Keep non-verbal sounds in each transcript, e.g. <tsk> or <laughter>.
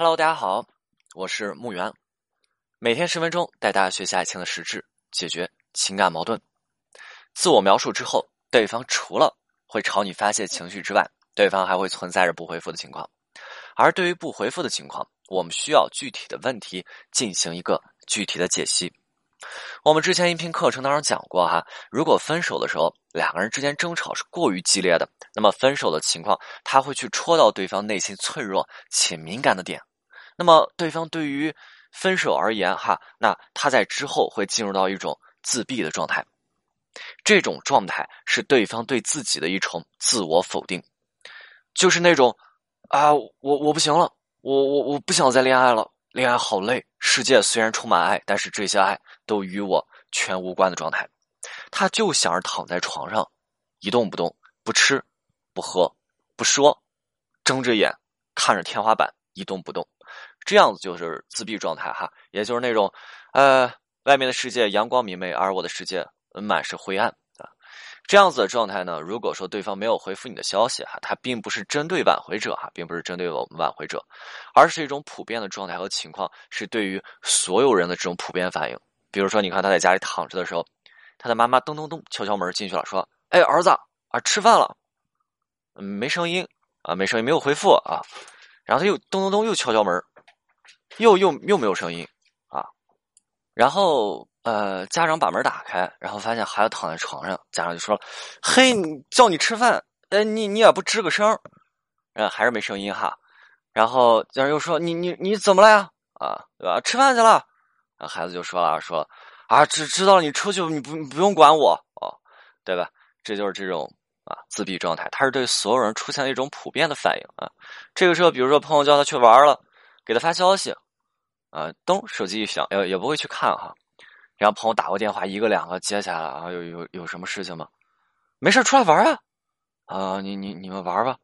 Hello，大家好，我是木源，每天十分钟带大家学习爱情的实质，解决情感矛盾。自我描述之后，对方除了会朝你发泄情绪之外，对方还会存在着不回复的情况。而对于不回复的情况，我们需要具体的问题进行一个具体的解析。我们之前音频课程当中讲过哈，如果分手的时候两个人之间争吵是过于激烈的，那么分手的情况他会去戳到对方内心脆弱且敏感的点。那么对方对于分手而言哈，那他在之后会进入到一种自闭的状态，这种状态是对方对自己的一种自我否定，就是那种啊，我我不行了，我我我不想再恋爱了。恋爱好累，世界虽然充满爱，但是这些爱都与我全无关的状态。他就想着躺在床上，一动不动，不吃，不喝，不说，睁着眼看着天花板一动不动，这样子就是自闭状态哈，也就是那种，呃，外面的世界阳光明媚，而我的世界满是灰暗啊。这样子的状态呢？如果说对方没有回复你的消息哈，他并不是针对挽回者哈，并不是针对我们挽回者，而是一种普遍的状态和情况，是对于所有人的这种普遍反应。比如说，你看他在家里躺着的时候，他的妈妈咚咚咚敲敲门进去了，说：“哎，儿子啊，吃饭了。”没声音啊，没声音，没有回复啊。然后他又咚咚咚又敲敲门，又又又没有声音啊。然后。呃，家长把门打开，然后发现孩子躺在床上，家长就说了：“嘿，叫你吃饭，哎，你你也不吱个声，嗯，还是没声音哈。”然后家长又说：“你你你怎么了呀？啊，对吧？吃饭去了。”然后孩子就说了：“说啊，知知道，你出去，你不你不用管我哦，对吧？这就是这种啊自闭状态，他是对所有人出现的一种普遍的反应啊。这个时候，比如说朋友叫他去玩了，给他发消息，啊，咚，手机一响，也也不会去看哈。”然后朋友打过电话，一个两个接起来了啊，有有有什么事情吗？没事出来玩啊，啊，你你你们玩吧，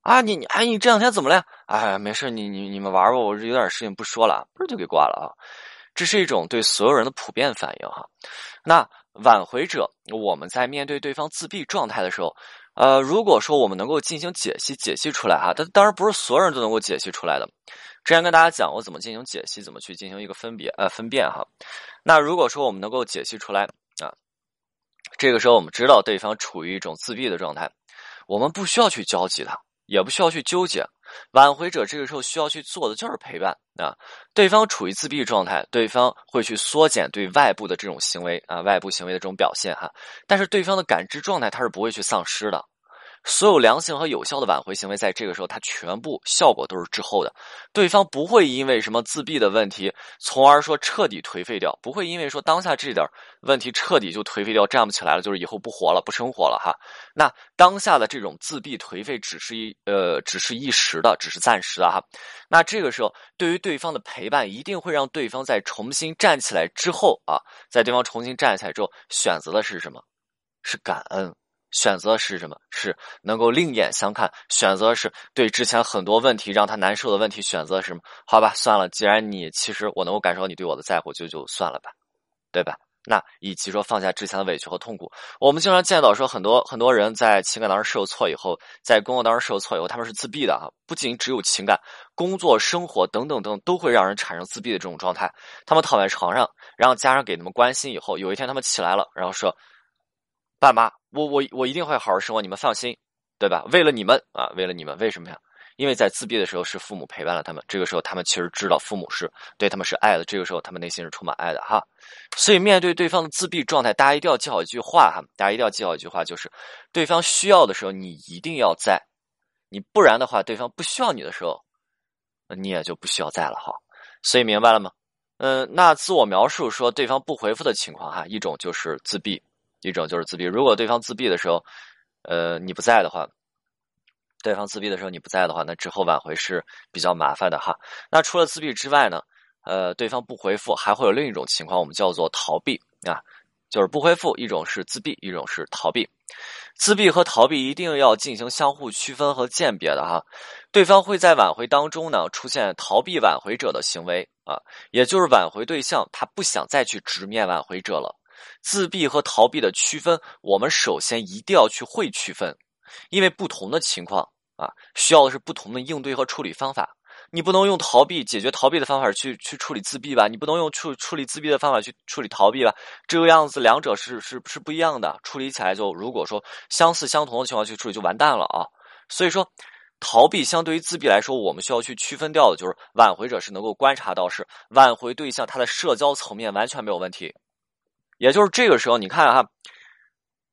啊，你你哎，你这两天怎么了？哎，没事，你你你们玩吧，我是有点事情不说了，不是就给挂了啊。这是一种对所有人的普遍反应哈。那挽回者，我们在面对对方自闭状态的时候。呃，如果说我们能够进行解析，解析出来哈，但当然不是所有人都能够解析出来的。之前跟大家讲我怎么进行解析，怎么去进行一个分别呃分辨哈。那如果说我们能够解析出来啊，这个时候我们知道对方处于一种自闭的状态，我们不需要去焦急他，也不需要去纠结。挽回者这个时候需要去做的就是陪伴啊。对方处于自闭状态，对方会去缩减对外部的这种行为啊，外部行为的这种表现哈。但是对方的感知状态他是不会去丧失的。所有良性和有效的挽回行为，在这个时候，它全部效果都是滞后的。对方不会因为什么自闭的问题，从而说彻底颓废掉；不会因为说当下这点问题彻底就颓废掉，站不起来了，就是以后不活了，不生活了哈。那当下的这种自闭颓废，只是一呃，只是一时的，只是暂时的哈。那这个时候，对于对方的陪伴，一定会让对方在重新站起来之后啊，在对方重新站起来之后，选择的是什么？是感恩。选择是什么？是能够另眼相看。选择是对之前很多问题让他难受的问题，选择什么？好吧，算了。既然你其实我能够感受到你对我的在乎，就就算了吧，对吧？那以及说放下之前的委屈和痛苦。我们经常见到说很多很多人在情感当中受挫以后，在工作当中受挫以后，他们是自闭的啊。不仅只有情感、工作、生活等等等，都会让人产生自闭的这种状态。他们躺在床上，然后家人给他们关心以后，有一天他们起来了，然后说。爸妈，我我我一定会好好生活，你们放心，对吧？为了你们啊，为了你们，为什么呀？因为在自闭的时候是父母陪伴了他们，这个时候他们其实知道父母是对他们是爱的，这个时候他们内心是充满爱的哈。所以面对对方的自闭状态，大家一定要记好一句话哈，大家一定要记好一句话，就是对方需要的时候你一定要在，你不然的话，对方不需要你的时候，你也就不需要在了哈。所以明白了吗？嗯，那自我描述说对方不回复的情况哈，一种就是自闭。一种就是自闭，如果对方自闭的时候，呃，你不在的话，对方自闭的时候你不在的话，那之后挽回是比较麻烦的哈。那除了自闭之外呢，呃，对方不回复，还会有另一种情况，我们叫做逃避啊，就是不回复，一种是自闭，一种是逃避。自闭和逃避一定要进行相互区分和鉴别的哈。对方会在挽回当中呢出现逃避挽回者的行为啊，也就是挽回对象他不想再去直面挽回者了。自闭和逃避的区分，我们首先一定要去会区分，因为不同的情况啊，需要的是不同的应对和处理方法。你不能用逃避解决逃避的方法去去处理自闭吧？你不能用处处理自闭的方法去处理逃避吧？这个样子两者是是是不一样的，处理起来就如果说相似相同的情况去处理就完蛋了啊！所以说，逃避相对于自闭来说，我们需要去区分掉的就是挽回者是能够观察到是挽回对象他的社交层面完全没有问题，也就是这个时候你看哈。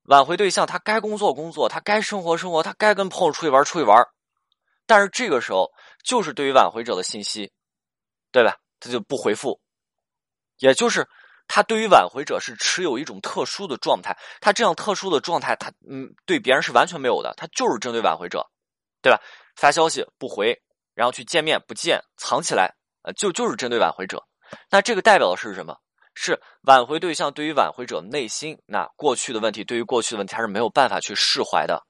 挽回对象，他该工作工作，他该生活生活，他该跟朋友出去玩出去玩。但是这个时候，就是对于挽回者的信息，对吧？他就不回复，也就是他对于挽回者是持有一种特殊的状态。他这样特殊的状态，他嗯，对别人是完全没有的。他就是针对挽回者，对吧？发消息不回，然后去见面不见，藏起来，呃，就就是针对挽回者。那这个代表的是什么？是挽回对象对于挽回者内心那过去的问题，对于过去的问题他是没有办法去释怀的，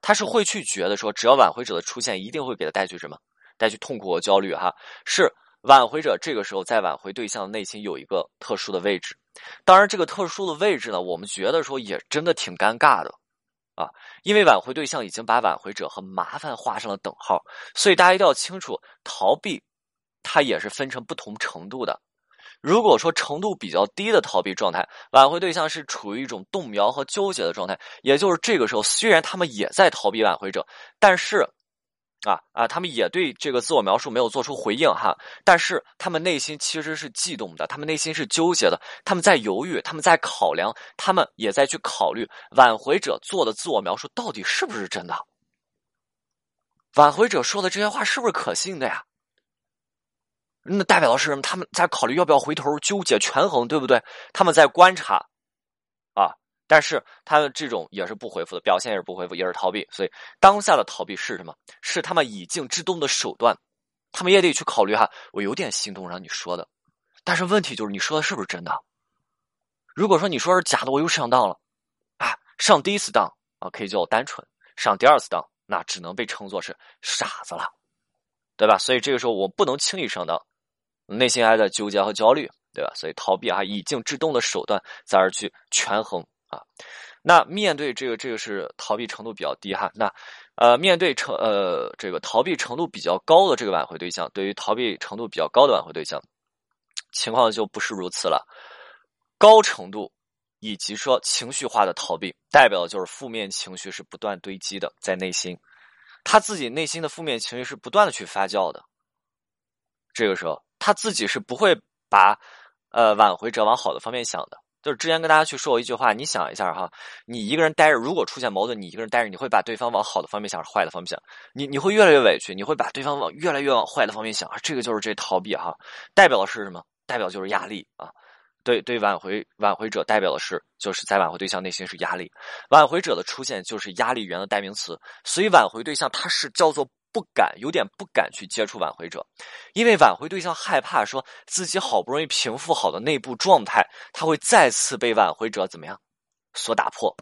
他是会去觉得说，只要挽回者的出现，一定会给他带去什么，带去痛苦和焦虑哈。是挽回者这个时候在挽回对象的内心有一个特殊的位置，当然这个特殊的位置呢，我们觉得说也真的挺尴尬的啊，因为挽回对象已经把挽回者和麻烦画上了等号，所以大家一定要清楚，逃避它也是分成不同程度的。如果说程度比较低的逃避状态，挽回对象是处于一种动摇和纠结的状态，也就是这个时候，虽然他们也在逃避挽回者，但是，啊啊，他们也对这个自我描述没有做出回应哈，但是他们内心其实是悸动的，他们内心是纠结的，他们在犹豫，他们在考量，他们也在去考虑挽回者做的自我描述到底是不是真的，挽回者说的这些话是不是可信的呀？那代表的是什么？他们在考虑要不要回头，纠结权衡，对不对？他们在观察，啊，但是他的这种也是不回复的表现，也是不回复，也是逃避。所以当下的逃避是什么？是他们以静制动的手段。他们也得去考虑哈，我有点心动，让你说的，但是问题就是你说的是不是真的？如果说你说是假的，我又上当了，啊，上第一次当啊，可以叫我单纯；上第二次当，那只能被称作是傻子了，对吧？所以这个时候我不能轻易上当。内心还在纠结和焦虑，对吧？所以逃避啊，以静制动的手段，在而去权衡啊。那面对这个，这个是逃避程度比较低哈。那呃，面对程呃这个逃避程度比较高的这个挽回对象，对于逃避程度比较高的挽回对象，情况就不是如此了。高程度以及说情绪化的逃避，代表的就是负面情绪是不断堆积的，在内心，他自己内心的负面情绪是不断的去发酵的。这个时候。他自己是不会把呃挽回者往好的方面想的。就是之前跟大家去说过一句话，你想一下哈，你一个人待着，如果出现矛盾，你一个人待着，你会把对方往好的方面想，是坏的方面想？你你会越来越委屈，你会把对方往越来越往坏的方面想。这个就是这逃避哈，代表的是什么？代表就是压力啊。对对，挽回挽回者代表的是就是在挽回对象内心是压力，挽回者的出现就是压力源的代名词。所以挽回对象他是叫做。不敢，有点不敢去接触挽回者，因为挽回对象害怕说自己好不容易平复好的内部状态，他会再次被挽回者怎么样所打破，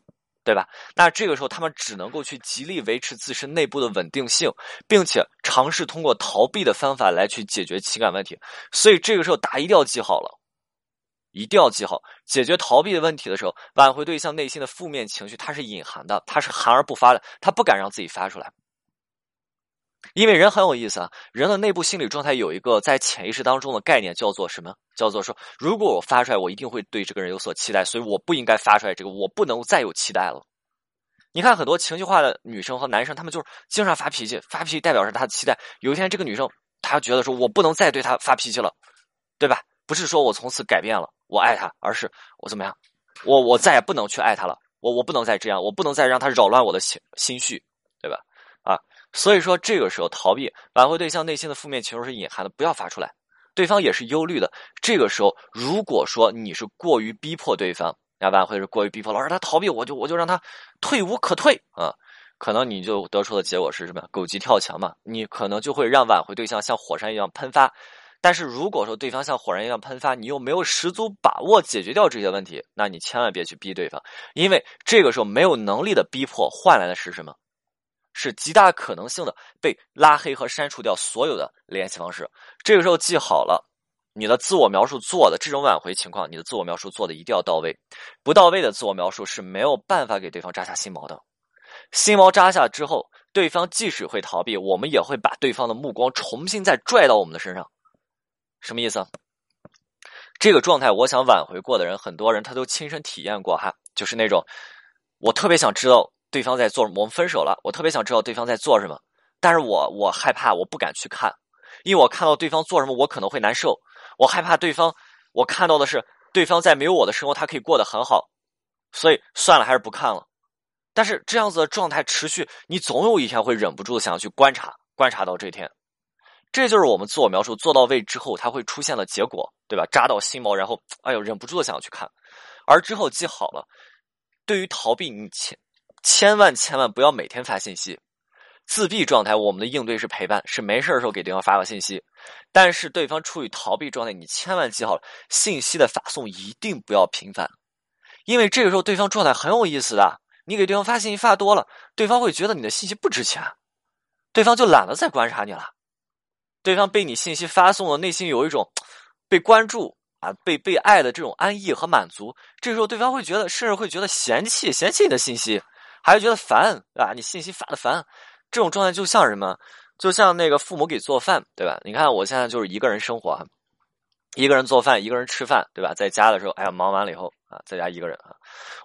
对吧？那这个时候他们只能够去极力维持自身内部的稳定性，并且尝试通过逃避的方法来去解决情感问题。所以这个时候大家一定要记好了，一定要记好，解决逃避的问题的时候，挽回对象内心的负面情绪它是隐含的，它是含而不发的，他不敢让自己发出来。因为人很有意思啊，人的内部心理状态有一个在潜意识当中的概念，叫做什么？叫做说，如果我发出来，我一定会对这个人有所期待，所以我不应该发出来这个，我不能再有期待了。你看很多情绪化的女生和男生，他们就是经常发脾气，发脾气代表是他的期待。有一天这个女生她觉得说，我不能再对他发脾气了，对吧？不是说我从此改变了，我爱他，而是我怎么样？我我再也不能去爱他了，我我不能再这样，我不能再让他扰乱我的心心绪，对吧？所以说，这个时候逃避挽回对象内心的负面情绪是隐含的，不要发出来。对方也是忧虑的。这个时候，如果说你是过于逼迫对方，那挽回是过于逼迫，老师他逃避，我就我就让他退无可退啊，可能你就得出的结果是什么？狗急跳墙嘛。你可能就会让挽回对象像火山一样喷发。但是如果说对方像火山一样喷发，你又没有十足把握解决掉这些问题，那你千万别去逼对方，因为这个时候没有能力的逼迫换来的是什么？是极大可能性的被拉黑和删除掉所有的联系方式。这个时候记好了，你的自我描述做的这种挽回情况，你的自我描述做的一定要到位。不到位的自我描述是没有办法给对方扎下心毛的。心毛扎下之后，对方即使会逃避，我们也会把对方的目光重新再拽到我们的身上。什么意思？这个状态，我想挽回过的人，很多人他都亲身体验过哈，就是那种我特别想知道对方在做什么，我们分手了，我特别想知道对方在做什么，但是我我害怕，我不敢去看，因为我看到对方做什么，我可能会难受，我害怕对方，我看到的是对方在没有我的生活，他可以过得很好，所以算了，还是不看了。但是这样子的状态持续，你总有一天会忍不住想要去观察，观察到这天。这就是我们自我描述做到位之后，它会出现的结果，对吧？扎到心毛，然后哎呦，忍不住的想要去看。而之后记好了，对于逃避，你前千万千万不要每天发信息。自闭状态，我们的应对是陪伴，是没事的时候给对方发个信息。但是对方处于逃避状态，你千万记好了，信息的发送一定不要频繁，因为这个时候对方状态很有意思的。你给对方发信息发多了，对方会觉得你的信息不值钱，对方就懒得再观察你了。对方被你信息发送了，内心有一种 <tsk> 被关注啊、被被爱的这种安逸和满足。这时候对方会觉得，甚至会觉得嫌弃，嫌弃你的信息，还会觉得烦啊！你信息发的烦，这种状态就像什么？就像那个父母给做饭，对吧？你看我现在就是一个人生活，一个人做饭，一个人吃饭，对吧？在家的时候，哎呀，忙完了以后啊，在家一个人啊，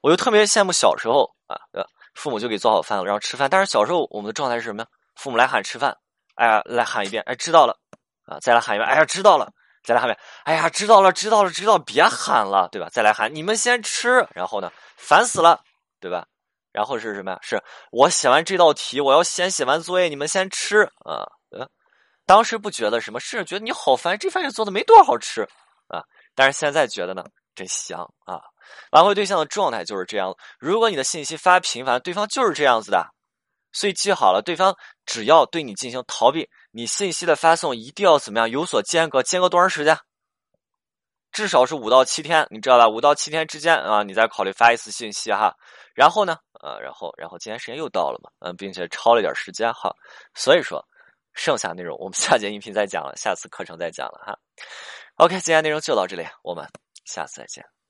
我就特别羡慕小时候啊，对吧？父母就给做好饭了，然后吃饭。但是小时候我们的状态是什么呀？父母来喊吃饭。哎呀，来喊一遍，哎，知道了，啊，再来喊一遍，哎呀，知道了，再来喊一遍，哎呀，知道了，知道了，知道，别喊了，对吧？再来喊，你们先吃，然后呢，烦死了，对吧？然后是什么呀？是我写完这道题，我要先写完作业，你们先吃啊，呃，当时不觉得什么，甚至觉得你好烦，这饭也做的没多少好吃啊，但是现在觉得呢，真香啊！挽回对象的状态就是这样，如果你的信息发频繁，对方就是这样子的。所以记好了，对方只要对你进行逃避，你信息的发送一定要怎么样有所间隔，间隔多长时间？至少是五到七天，你知道吧？五到七天之间啊，你再考虑发一次信息哈。然后呢，呃，然后然后今天时间又到了嘛，嗯，并且超了点时间哈。所以说，剩下内容我们下节音频再讲了，下次课程再讲了哈。OK，今天内容就到这里，我们下次再见。